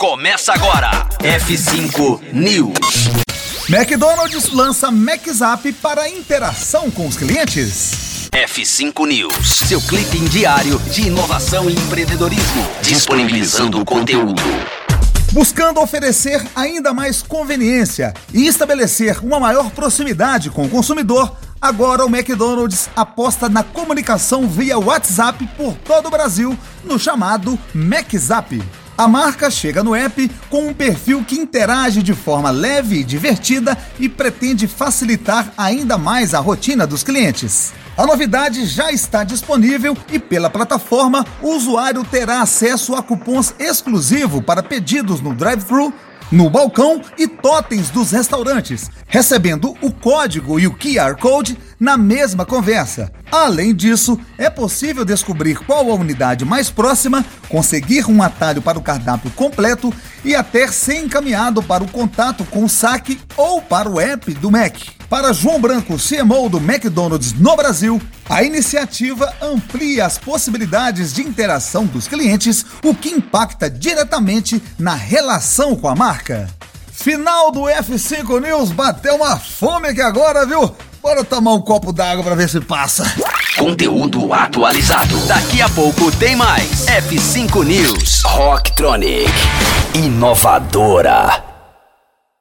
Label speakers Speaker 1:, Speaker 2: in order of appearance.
Speaker 1: Começa agora. F5 News.
Speaker 2: McDonald's lança McZap para interação com os clientes.
Speaker 1: F5 News, seu clipe diário de inovação e empreendedorismo, disponibilizando o conteúdo.
Speaker 2: Buscando oferecer ainda mais conveniência e estabelecer uma maior proximidade com o consumidor, agora o McDonald's aposta na comunicação via WhatsApp por todo o Brasil, no chamado McZap. A marca chega no app com um perfil que interage de forma leve e divertida e pretende facilitar ainda mais a rotina dos clientes. A novidade já está disponível e pela plataforma o usuário terá acesso a cupons exclusivo para pedidos no drive-thru no balcão e totens dos restaurantes, recebendo o código e o QR Code na mesma conversa. Além disso, é possível descobrir qual a unidade mais próxima, conseguir um atalho para o cardápio completo e até ser encaminhado para o contato com o saque ou para o app do Mac. Para João Branco, CMO do McDonald's no Brasil, a iniciativa amplia as possibilidades de interação dos clientes, o que impacta diretamente na relação com a marca. Final do F5 News, bateu uma fome aqui agora, viu? Bora tomar um copo d'água para ver se passa.
Speaker 1: Conteúdo atualizado. Daqui a pouco tem mais. F5 News. Rocktronic. Inovadora.